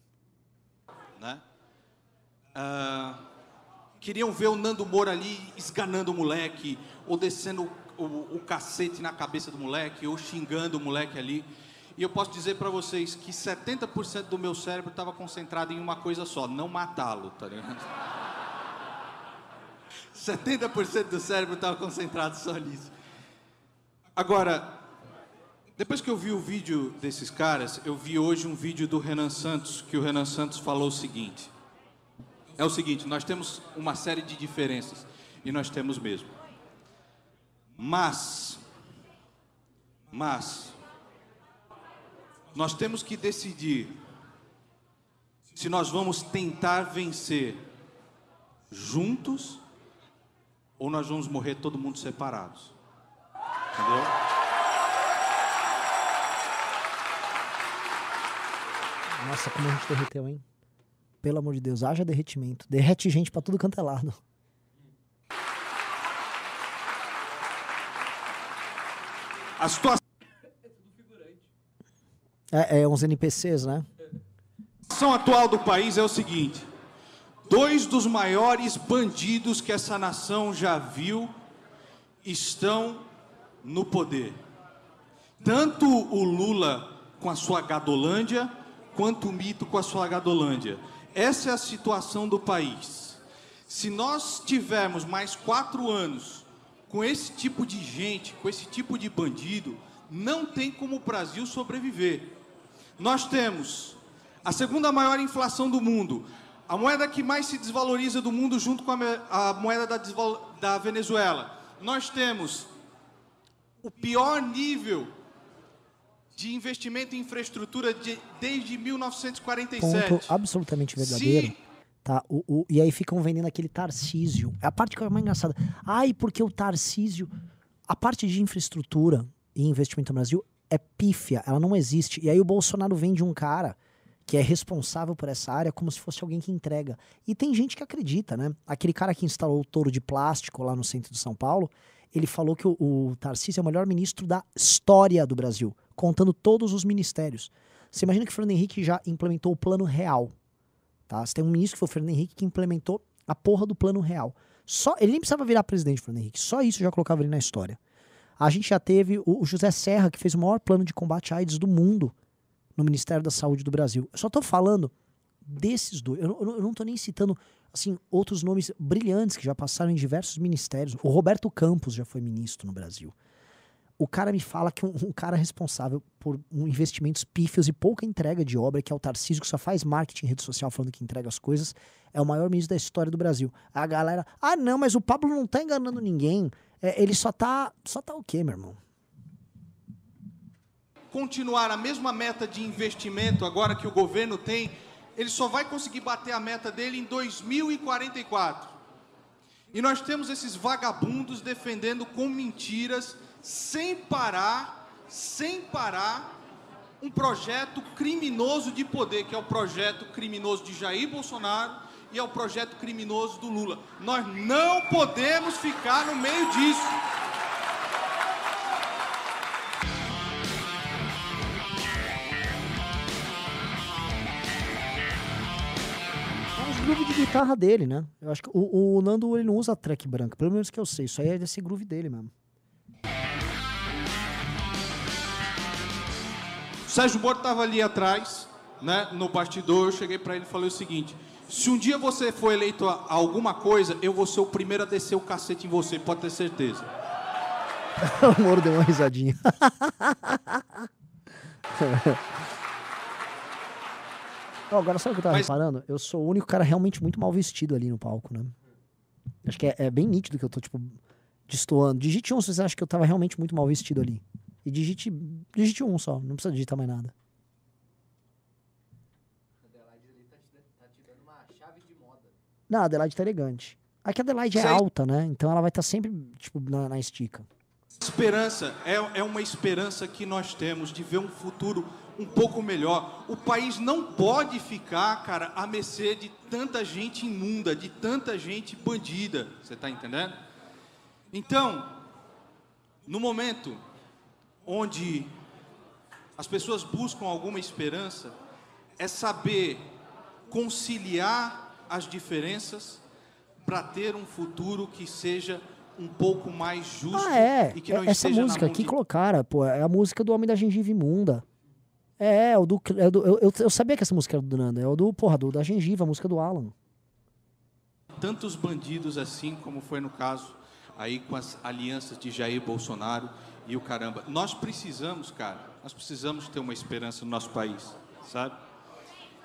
né? Ah, queriam ver o Nando Moura ali esganando o moleque, ou descendo o, o cacete na cabeça do moleque, ou xingando o moleque ali. E eu posso dizer para vocês que 70% do meu cérebro estava concentrado em uma coisa só, não matá-lo, tá ligado? 70% do cérebro estava concentrado só nisso. Agora, depois que eu vi o vídeo desses caras, eu vi hoje um vídeo do Renan Santos, que o Renan Santos falou o seguinte. É o seguinte, nós temos uma série de diferenças, e nós temos mesmo. Mas, mas, nós temos que decidir se nós vamos tentar vencer juntos ou nós vamos morrer todo mundo separados. Entendeu? Nossa, como a gente derreteu, hein? Pelo amor de Deus, haja derretimento. Derrete gente pra tudo quanto é lado. A situação É, é uns NPCs, né? situação atual do país é o seguinte: dois dos maiores bandidos que essa nação já viu estão no poder. Tanto o Lula com a sua Gadolândia, quanto o Mito com a sua Gadolândia. Essa é a situação do país. Se nós tivermos mais quatro anos com esse tipo de gente, com esse tipo de bandido, não tem como o Brasil sobreviver. Nós temos a segunda maior inflação do mundo, a moeda que mais se desvaloriza do mundo, junto com a, moeda da, da Venezuela. Nós temos o pior nível de investimento em infraestrutura de- desde 1947. Ponto absolutamente verdadeiro. Se Tá, o, o- e aí ficam vendendo aquele Tarcísio. É a parte que é mais engraçada. Ai, porque o Tarcísio. A parte de infraestrutura e investimento no Brasil é pífia, ela não existe. E aí o Bolsonaro vende um cara que é responsável por essa área como se fosse alguém que entrega. E tem gente que acredita, né? Aquele cara que instalou o touro de plástico lá no centro de São Paulo, ele falou que o, o Tarcísio é o melhor ministro da história do Brasil, contando todos os ministérios. Você imagina que o Fernando Henrique já implementou o plano real. Tá? Você tem um ministro que foi o Fernando Henrique que implementou a porra do plano real. Só, ele nem precisava virar presidente, Fernando Henrique. Só isso já colocava ele na história. A gente já teve o, o José Serra, que fez o maior plano de combate à AIDS do mundo no Ministério da Saúde do Brasil. Eu só tô falando desses dois. Eu, não- eu eu não tô nem citando assim outros nomes brilhantes que já passaram em diversos ministérios. O Roberto Campos já foi ministro no Brasil. O cara me fala que um, um cara responsável por um investimentos pífios e pouca entrega de obra, que é o Tarcísio, que só faz marketing em rede social falando que entrega as coisas, é o maior ministro da história do Brasil. A galera, ah não, mas o Pablo não tá enganando ninguém. É, ele só tá. Só tá o quê, meu irmão? continuar a mesma meta de investimento agora que o governo tem, ele só vai conseguir bater a meta dele em 2044. E nós temos esses vagabundos defendendo com mentiras, sem parar, sem parar, um projeto criminoso de poder, que é o projeto criminoso de Jair Bolsonaro e é o projeto criminoso do Lula. Nós não podemos ficar no meio disso. É groove de guitarra dele, né? Eu acho que o, o Nando ele não usa track branca, pelo menos que eu sei. Isso aí é desse groove dele mesmo. O Sérgio Moro estava ali atrás, né, no bastidor. Eu cheguei para ele e falei o seguinte: se um dia você for eleito a, alguma coisa, eu vou ser o primeiro a descer o cacete em você, pode ter certeza. o Moro deu uma risadinha. Ó, agora sabe o que eu tava Mas- reparando? Eu sou o único cara realmente muito mal vestido ali no palco, né? Acho que é, é bem nítido que eu tô, tipo, destoando. Digite um se você acha que eu tava realmente muito mal vestido ali. E digite, digite um só, não precisa digitar mais nada. Não, a Adelaide tá elegante. Aqui a Adelaide é Sei. alta, né? Então ela vai estar sempre, tipo, na, na estica. Esperança é, é uma esperança que nós temos de ver um futuro um pouco melhor. O país não pode ficar, cara, à mercê de tanta gente imunda, de tanta gente bandida. Você está entendendo? Então, no momento onde as pessoas buscam alguma esperança, é saber conciliar as diferenças para ter um futuro que seja um pouco mais justo Ah, é. e que não É- Essa música aqui colocaram, pô, é a música do Homem da Gengiva Imunda. É, é o do. é do- eu, eu, eu sabia que essa música era do Nando. É o do, porra, do, da gengiva, a música do Alan. tantos bandidos assim como foi no caso aí com as alianças de Jair Bolsonaro e o caramba. Nós precisamos, cara, nós precisamos ter uma esperança no nosso país, sabe?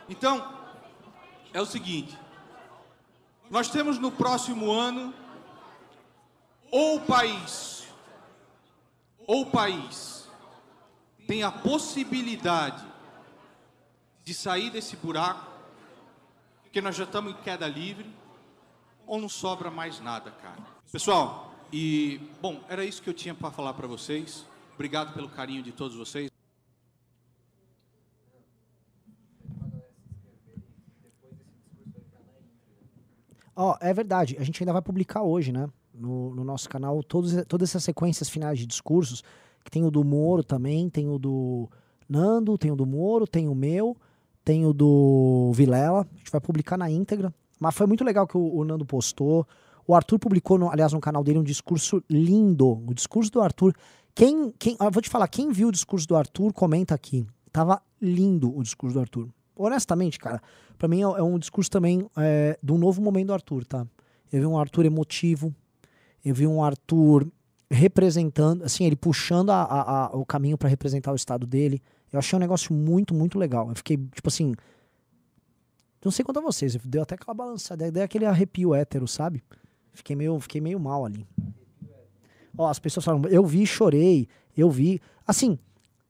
Então, é o seguinte, nós temos no próximo ano ou o país ou o país tem a possibilidade de sair desse buraco, porque nós já estamos em queda livre, ou não sobra mais nada, cara. Pessoal, e bom, era isso que eu tinha para falar para vocês. Obrigado pelo carinho de todos vocês. Ó, é verdade, a gente ainda vai publicar hoje, né? No, no nosso canal, todos, todas essas sequências finais de discursos, que tem o do Moro também, tem o do Nando, tem o do Moro, tem o meu, tem o do Vilela. A gente vai publicar na íntegra. Mas foi muito legal que o, o Nando postou. O Arthur publicou, no- aliás, no canal dele, um discurso lindo. O discurso do Arthur. Quem, quem, vou te falar, quem viu o discurso do Arthur, comenta aqui. Tava lindo o discurso do Arthur. Honestamente, cara, pra mim é, é um discurso também é, novo momento do Arthur, tá? Eu vi um Arthur emotivo, eu vi um Arthur representando, assim, ele puxando a- a- a- o caminho pra representar o estado dele. Eu achei um negócio muito, muito legal. Eu fiquei, tipo assim. Não sei quanto a vocês, deu até aquela balançada, deu aquele arrepio hétero, sabe? Fiquei meio, fiquei meio mal ali. Ó, as pessoas falam, eu vi, chorei, eu vi. Assim,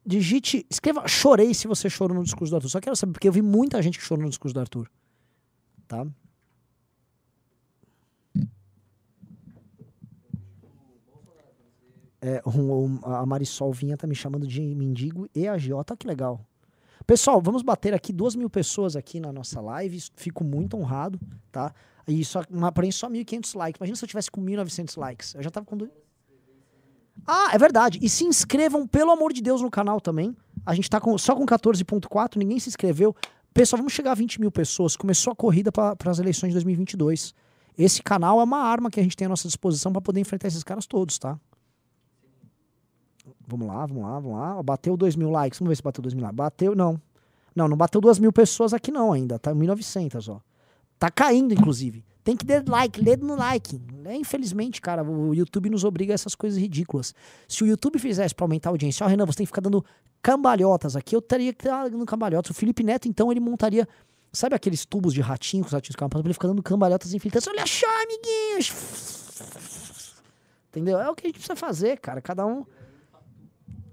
digite, escreva chorei se você chorou no discurso do Arthur. Só quero saber, porque eu vi muita gente que chorou no discurso do Arthur. Tá? É, um- um- a Marisol Vinha tá me chamando de mendigo e agiota, que legal. Pessoal, vamos bater aqui duas mil pessoas aqui na nossa live. Fico muito honrado, tá? E só, porém, só 1.500 likes. Imagina se eu tivesse com 1.900 likes. Eu já tava com... do- Ah, é verdade. E se inscrevam, pelo amor de Deus, no canal também. A gente tá com, só com 14.4, ninguém se inscreveu. Pessoal, vamos chegar a 20 mil pessoas. Começou a corrida para as eleições de 2022. Esse canal é uma arma que a gente tem à nossa disposição para poder enfrentar esses caras todos, tá? Vamos lá, vamos lá, vamos lá. Bateu 2 mil likes. Vamos ver se bateu 2 mil likes. Bateu, não. Não, não bateu 2 mil pessoas aqui não ainda. Tá 1.900, ó. Tá caindo, inclusive. Tem que dar like, dedo no like. É, infelizmente, cara, o YouTube nos obriga a essas coisas ridículas. Se o YouTube fizesse pra aumentar a audiência, ó, Renan, você tem que ficar dando cambalhotas aqui. Eu teria que estar dando cambalhotas. O Felipe Neto, então, ele montaria. Sabe aqueles tubos de ratinho que os ratinhos passando? Ele fica dando cambalhotas infiltrantes. Olha só, amiguinhos! Entendeu? É o que a gente precisa fazer, cara. Cada um.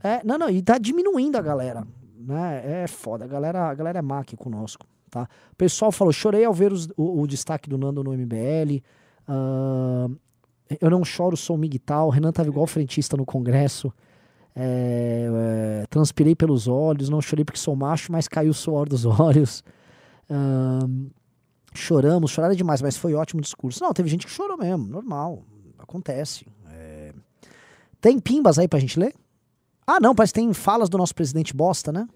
É, não, não, e tá diminuindo a galera. Né? É foda. A galera, a galera é má aqui conosco. Tá? O pessoal falou: chorei ao ver os- o, o destaque do Nando no MBL. ah, eu não choro, sou migtal. Renan tava igual frentista no Congresso. É, é, transpirei pelos olhos, não chorei porque sou macho, mas caiu o suor dos olhos. Ahn, choramos, choraram demais, mas foi ótimo discurso. Não, teve gente que chorou mesmo, normal, acontece. É, Tem pimbas aí pra gente ler? Ah, não, parece que tem falas do nosso presidente bosta, né?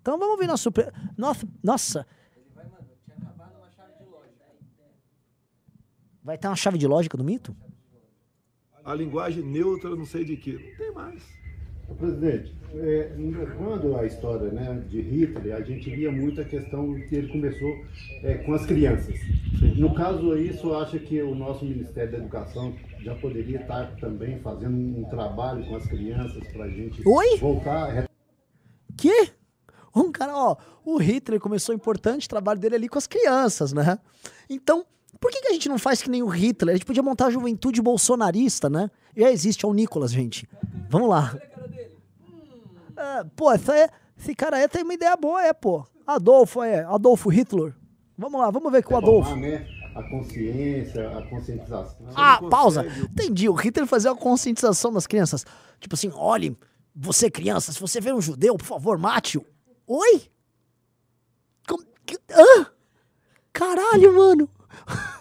Então vamos ver nosso. pre- Nossa, nossa. Vai ter uma chave de lógica do mito? A linguagem neutra, não sei de que. Não tem mais. Presidente, é, quando a história né, de Hitler, a gente via muito a questão que ele começou é, com as crianças. No caso aí, o acha que o nosso Ministério da Educação já poderia estar também fazendo um trabalho com as crianças para a gente Oi? voltar Que? Um cara, ó, o Hitler começou importante o trabalho dele ali com as crianças, né? Então, por que, que a gente não faz que nem o Hitler? A gente podia montar a juventude bolsonarista, né? Já existe, é o Nicolas, gente. Vamos lá. É, pô, essa é, esse cara aí tem uma ideia boa, é, pô. Adolfo, é, Adolfo Hitler. Vamos lá, vamos ver com o Adolfo. formar né, a consciência, a conscientização. Ah, não pausa. consegue. Entendi. O Hitler fazia a conscientização das crianças. Tipo assim, olhe, você criança, se você vê um judeu, por favor, mate-o. Oi? Como- que- hã? Caralho, mano.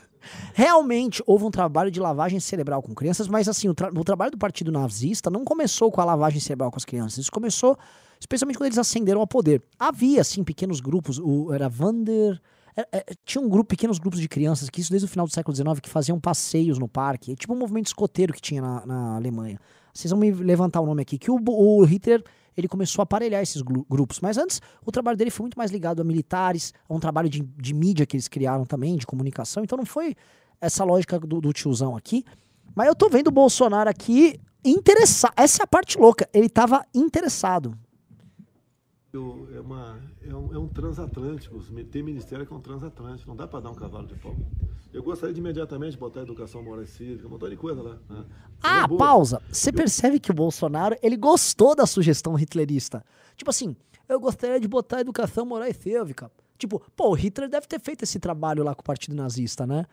Realmente houve um trabalho de lavagem cerebral com crianças, mas assim, o, tra- o trabalho do partido nazista não começou com a lavagem cerebral com as crianças. Isso começou especialmente quando eles ascenderam ao poder. Havia, assim, pequenos grupos. O, era Vander. É- é, tinha um grupo, pequenos grupos de crianças, que isso desde o final do século XIX, que faziam passeios no parque. Tipo um movimento escoteiro que tinha na, na Alemanha. Vocês vão me levantar o nome aqui. Que o, o Hitler ele começou a aparelhar esses grupos. Mas antes, o trabalho dele foi muito mais ligado a militares, a um trabalho de, de mídia que eles criaram também, de comunicação. Então não foi essa lógica do, do tiozão aqui. Mas eu tô vendo o Bolsonaro aqui interessado. Essa é a parte louca. Ele tava interessado. Eu- É, uma, é, um, é um transatlântico. Tem ministério que é um transatlântico. Não dá para dar um cavalo de pau. Eu gostaria de imediatamente botar educação moral e cívica, um montão de coisa lá. né? Ah, boa. pausa. Você percebe que o Bolsonaro, ele gostou da sugestão hitlerista. Tipo assim, eu gostaria de botar a educação moral e cívica. Tipo, pô, o Hitler deve ter feito esse trabalho lá com o Partido Nazista, né?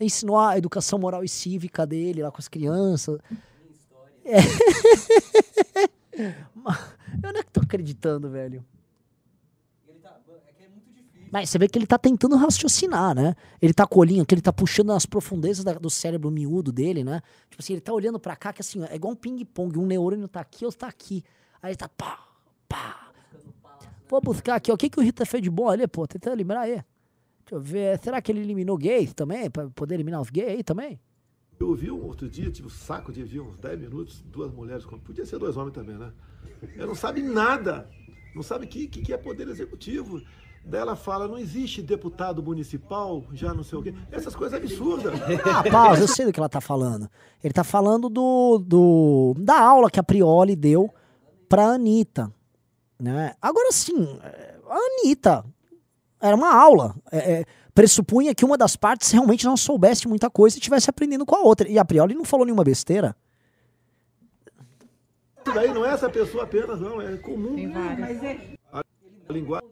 Ensinou a educação moral e cívica dele lá com as crianças. É. Eu não é que tô acreditando, velho. Mas você vê que ele tá tentando raciocinar, né? Ele tá com o olhinho que ele tá puxando nas profundezas da- do cérebro miúdo dele, né? Tipo assim, ele tá olhando pra cá, que assim, é igual um ping-pong. Um neurônio tá aqui, outro tá aqui. Aí ele tá pá, pá. Vou buscar aqui, ó. O que, que o Rita fez de bom ali, pô? Tentando lembrar aí. Deixa eu ver. Será que ele eliminou gays também? Pra poder eliminar os gays aí também? Eu ouvi um outro dia, tive o saco de ouvir uns 10 minutos, duas mulheres, podia ser dois homens também, né? Ela não sabe nada, não sabe o que, que, que é poder executivo. Daí ela fala, não existe deputado municipal, já não sei o quê. Essas coisas absurdas. Ah, pausa, eu sei do que ela tá falando. Ele tá falando do, do da aula que a Prioli deu pra Anitta. Né? Agora sim, é, a Anitta era uma aula. É, é, pressupunha que uma das partes realmente não soubesse muita coisa e estivesse aprendendo com a outra. E a Prioli não falou nenhuma besteira. Isso daí não é essa pessoa apenas, não, é comum. Tem várias. A linguagem.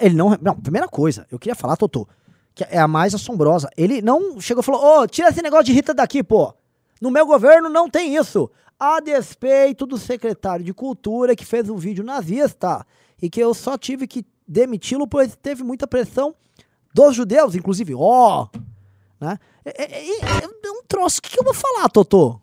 Ele não. Não, primeira coisa, eu queria falar, Totô, que é a mais assombrosa. Ele não chegou e falou: Ô, tira esse negócio de Rita daqui, pô. No meu governo não tem isso. A despeito do secretário de Cultura que fez um vídeo nazista e que eu só tive que demiti-lo pois teve muita pressão dos judeus, inclusive. Ó! né? É, é- é- é um troço. O que, que eu vou falar, Totô?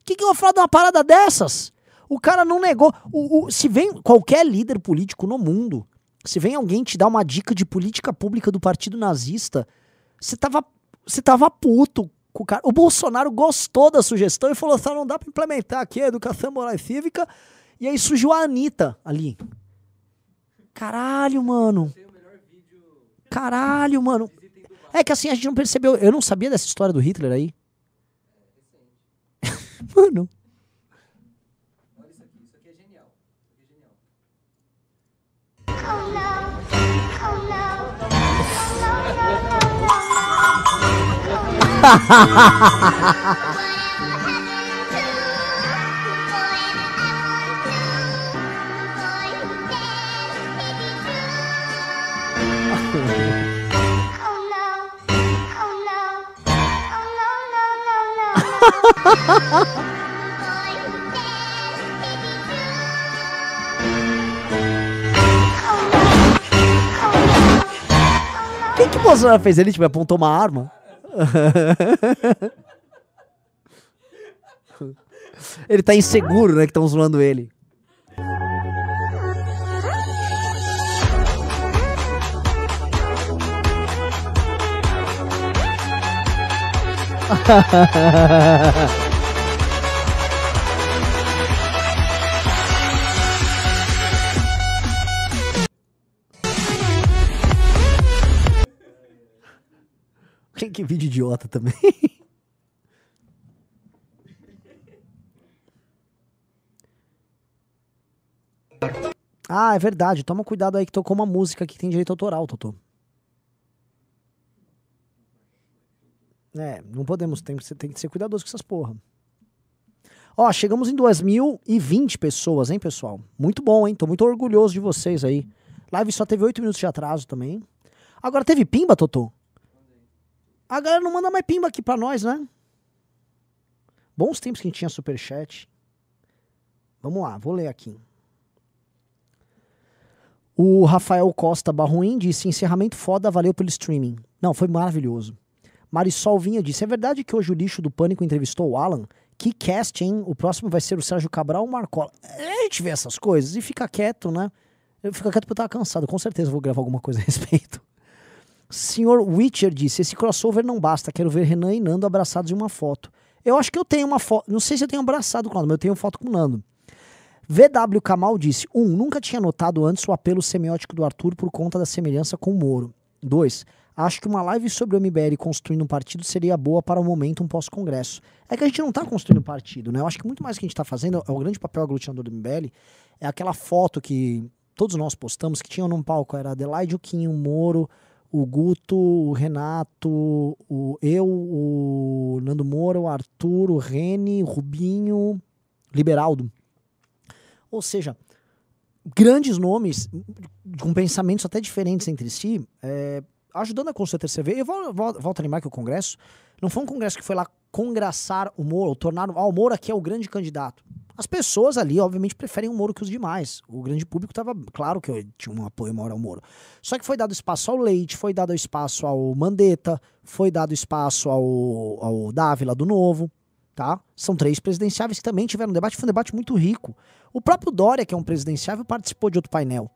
O que, que eu vou falar de uma parada dessas? O cara não negou. O, o- se vem qualquer líder político no mundo, se vem alguém te dar uma dica de política pública do partido nazista, você tava, você tava puto com o cara. O Bolsonaro gostou da sugestão e falou: só não dá pra implementar aqui a educação moral e cívica. E aí surgiu a Anitta ali. Caralho, mano. Caralho, mano. É que assim a gente não percebeu. Eu não sabia dessa história do Hitler aí. mano. O que que Bolsonaro fez? Ele tipo, apontou uma arma? ele tá inseguro, né? Que estão zoando ele. que vídeo idiota também. ah, é verdade. Toma cuidado aí que tocou uma música que tem direito autoral, Totô. É, não podemos, tem que ser, tem que ser cuidadoso com essas porra. Ó, chegamos em 2020 pessoas, hein, pessoal? Muito bom, hein? Tô muito orgulhoso de vocês aí. Live só teve 8 minutos de atraso também. Agora teve pimba, Totô? A galera não manda mais pimba aqui pra nós, né? Bons tempos que a gente tinha superchat. Vamos lá, vou ler aqui. O Rafael Costa Barruim disse: encerramento foda, valeu pelo streaming. Não, foi maravilhoso. Marisol Vinha disse: é verdade que hoje o lixo do pânico entrevistou o Alan? Que cast, hein? O próximo vai ser o Sérgio Cabral ou o Marcola. É, A gente vê essas coisas e fica quieto, né? Eu fico quieto porque eu tava cansado. Com certeza vou gravar alguma coisa a respeito. Senhor Witcher disse: esse crossover não basta, quero ver Renan e Nando abraçados em uma foto. Eu acho que eu tenho uma foto. Não sei se eu tenho abraçado com o Nando, mas eu tenho foto com o Nando. VW Kamal disse: 1. Um, nunca tinha notado antes o apelo semiótico do Arthur por conta da semelhança com o Moro. 2. Acho que uma live sobre o MBL construindo um partido seria boa para o momento um pós-congresso. É que a gente não está construindo um partido, né? Eu acho que muito mais que a gente está fazendo, é o grande papel aglutinador do MBL, é aquela foto que todos nós postamos que tinham num palco, era Adelaide, o Quinho, o Moro, o Guto, o Renato, o, eu, o Nando Moura, o Arthur, o Rene, o Rubinho, Liberaldo. Ou seja, grandes nomes com pensamentos até diferentes entre si, é, ajudando a construir a vez. Eu vol- vol- volto a lembrar que o Congresso não foi um Congresso que foi lá congraçar o Moro, tornar ah, o Moro aqui é o grande candidato. As pessoas ali, obviamente, preferem o Moro que os demais. O grande público estava claro que tinha um apoio maior ao Moro. Só que foi dado espaço ao Leite, foi dado espaço ao Mandetta, foi dado espaço ao, ao Dávila do Novo, tá? São três presidenciáveis que também tiveram um debate, foi um debate muito rico. O próprio Dória, que é um presidenciável, participou de outro painel.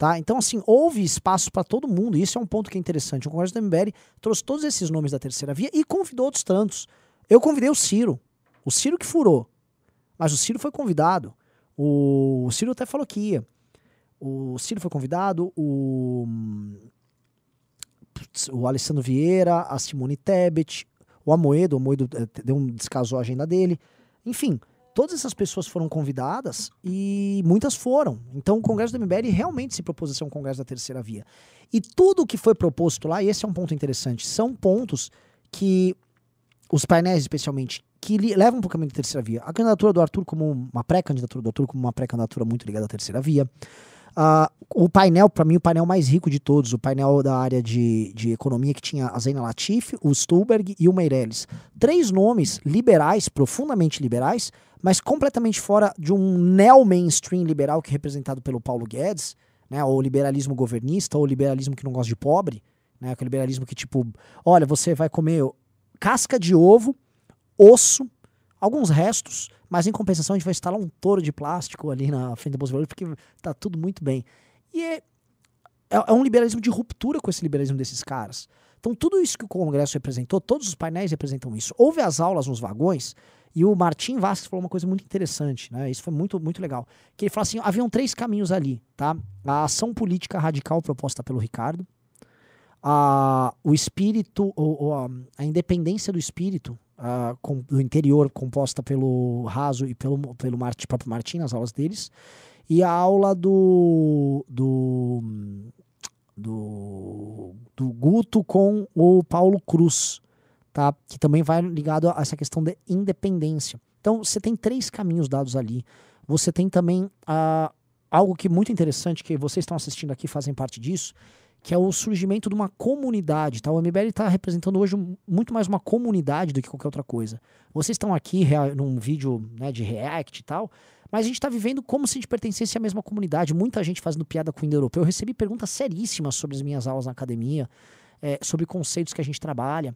Tá? Então, assim, houve espaço para todo mundo, e isso é um ponto que é interessante. O Congresso do MBL trouxe todos esses nomes da terceira via e convidou outros tantos. Eu convidei o Ciro. O Ciro que furou. Mas o Ciro foi convidado. O, Ciro até falou que ia. O Ciro foi convidado, o, o Alessandro Vieira, a Simone Tebet, o Amoedo, o Amoedo eh, deu um, descasou a agenda dele. Enfim, todas essas pessoas foram convidadas e muitas foram. Então o Congresso do MBL realmente se propôs a ser um Congresso da terceira via. E tudo o que foi proposto lá, e esse é um ponto interessante, são pontos que os painéis, especialmente, que levam para o caminho da terceira via. A candidatura do Arthur como uma pré-candidatura do Arthur como uma pré-candidatura muito ligada à terceira via. Ah, o painel, para mim, o painel mais rico de todos, o painel da área de, de economia que tinha a Zena Latif, o Stulberg e o Meirelles. Três nomes liberais, profundamente liberais, mas completamente fora de um neo-mainstream liberal que é representado pelo Paulo Guedes, né, ou liberalismo governista, ou liberalismo que não gosta de pobre, né, aquele liberalismo que tipo, olha, você vai comer casca de ovo, osso, alguns restos, mas em compensação a gente vai instalar um touro de plástico ali na frente de Valores porque tá tudo muito bem. E é, é, é um liberalismo de ruptura com esse liberalismo desses caras. Então tudo isso que o Congresso representou, todos os painéis representam isso. Houve as aulas nos vagões e o Martim Vasquez falou uma coisa muito interessante, né? Isso foi muito, muito legal. Que ele falou assim: haviam três caminhos ali, tá? A ação política radical proposta pelo Ricardo, a, o espírito, ou, ou a, a independência do espírito ah, com- do interior, composta pelo Raso e pelo, pelo próprio Martim nas aulas deles, e a aula do, do, do, do Guto com o Paulo Cruz, tá? que também vai ligado a essa questão de independência. Então, você tem três caminhos dados ali. Você tem também ah, algo que é muito interessante, que vocês estão assistindo aqui fazem parte disso, que é o surgimento de uma comunidade. Tá? O MBL está representando hoje muito mais uma comunidade do que qualquer outra coisa. Vocês estão aqui num vídeo né, de react e tal, mas a gente está vivendo como se a gente pertencesse à mesma comunidade. Muita gente fazendo piada com o indo-europeu. Eu recebi perguntas seríssimas sobre as minhas aulas na academia, eh, sobre conceitos que a gente trabalha.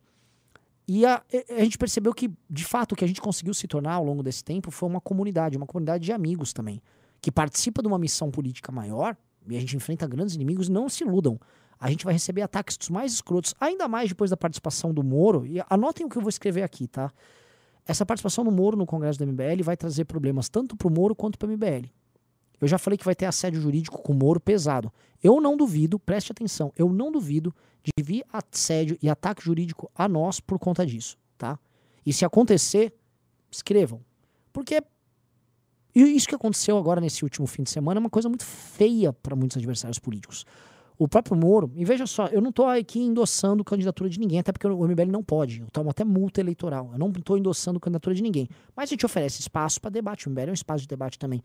E a, a gente percebeu que, de fato, o que a gente conseguiu se tornar ao longo desse tempo foi uma comunidade, uma comunidade de amigos também, que participa de uma missão política maior, e a gente enfrenta grandes inimigos, não se iludam. A gente vai receber ataques dos mais escrotos, ainda mais depois da participação do Moro. E anotem o que eu vou escrever aqui, tá? Essa participação do Moro no Congresso do MBL vai trazer problemas tanto pro Moro quanto pro MBL. Eu já falei que vai ter assédio jurídico com o Moro pesado. Eu não duvido, preste atenção, eu não duvido de vir assédio e ataque jurídico a nós por conta disso, tá? E se acontecer, escrevam. Porque isso que aconteceu agora nesse último fim de semana é uma coisa muito feia para muitos adversários políticos. O próprio Moro, e veja só, eu não estou aqui endossando candidatura de ninguém, até porque o MBL não pode. Eu tomo até multa eleitoral. Eu não estou endossando candidatura de ninguém. Mas a gente oferece espaço para debate. O MBL é um espaço de debate também.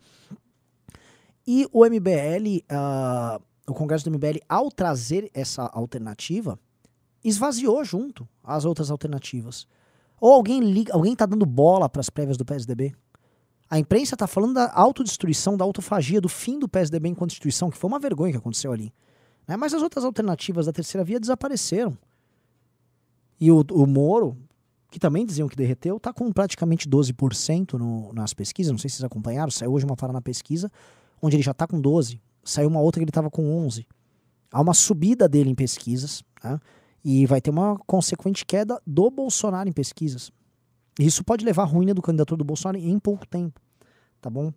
E o MBL, ah, o Congresso do MBL, ao trazer essa alternativa, esvaziou junto as outras alternativas. Ou alguém liga, alguém tá dando bola para as prévias do PSDB? A imprensa tá falando da autodestruição, da autofagia, do fim do PSDB enquanto instituição, que foi uma vergonha que aconteceu ali. né? Mas as outras alternativas da terceira via desapareceram. E o, o Moro, que também diziam que derreteu, tá com praticamente 12% no, nas pesquisas. Não sei se vocês acompanharam, saiu hoje uma parada na pesquisa, onde ele já tá com 12%. Saiu uma outra que ele tava com 11%. Há uma subida dele em pesquisas, né? E vai ter uma consequente queda do Bolsonaro em pesquisas. Isso pode levar à ruína do candidato do Bolsonaro em pouco tempo, tá bom?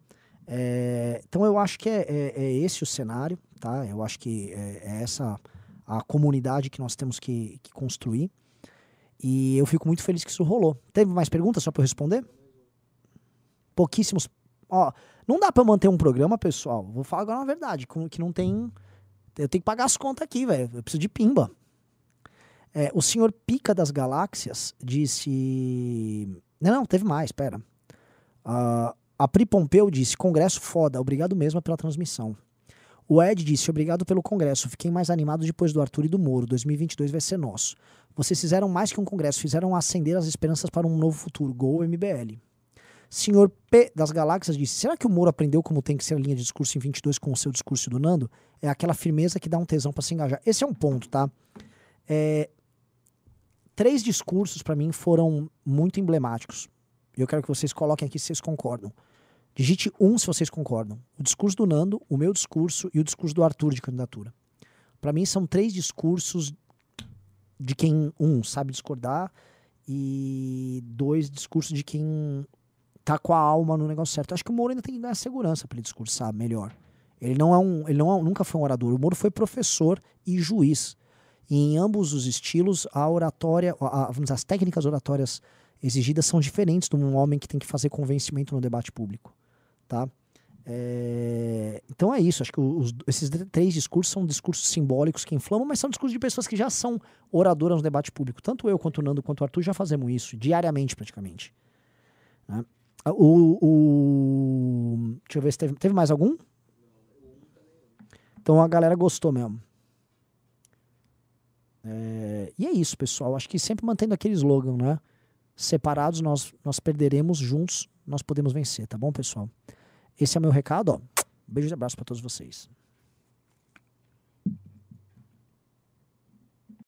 É, então eu acho que é, é- é esse o cenário, tá? Eu acho que é, é essa a comunidade que nós temos que, que construir. E eu fico muito feliz que isso rolou. Teve mais perguntas só para eu responder? Pouquíssimos. Ó, não dá para manter um programa, pessoal. Vou falar agora uma verdade, que não tem. Eu tenho que pagar as contas aqui, velho. Eu preciso de pimba. É, o senhor Pica das Galáxias disse. Não, não, teve mais, pera. Ah, a Pri Pompeu disse: Congresso foda, obrigado mesmo pela transmissão. O Ed disse: Obrigado pelo congresso. Fiquei mais animado depois do Arthur e do Moro. 2022 vai ser nosso. Vocês fizeram mais que um congresso, fizeram acender as esperanças para um novo futuro. Gol MBL. Senhor P das Galáxias disse: Será que o Moro aprendeu como tem que ser a linha de discurso em 22 com o seu discurso do Nando? É aquela firmeza que dá um tesão para se engajar. Esse é um ponto, tá? É, três discursos para mim foram muito emblemáticos. E eu quero que vocês coloquem aqui se vocês concordam. Digite um se vocês concordam. O discurso do Nando, o meu discurso e o discurso do Arthur de candidatura. Para mim são três discursos de quem um sabe discordar e dois discursos de quem tá com a alma no negócio certo. Acho que o Moro ainda tem que ganhar segurança para ele discursar melhor. Ele não é um, ele não é- nunca foi um orador. O Moro foi professor e juiz. E em ambos os estilos, a oratória, a- as técnicas oratórias exigidas são diferentes de um homem que tem que fazer convencimento no debate público, tá? É, Então é isso. Acho que os- esses tr- três discursos são discursos simbólicos que inflamam, mas são discursos de pessoas que já são oradoras no debate público. Tanto eu quanto o Nando quanto o Arthur já fazemos isso diariamente, praticamente. né? O, o, deixa eu ver se teve, teve mais algum. Então a galera gostou mesmo. É, e é isso, pessoal. Acho que sempre mantendo aquele slogan, né? Separados nós, nós perderemos, juntos nós podemos vencer, tá bom, pessoal? Esse é o meu recado, ó. Beijo e abraço para todos vocês.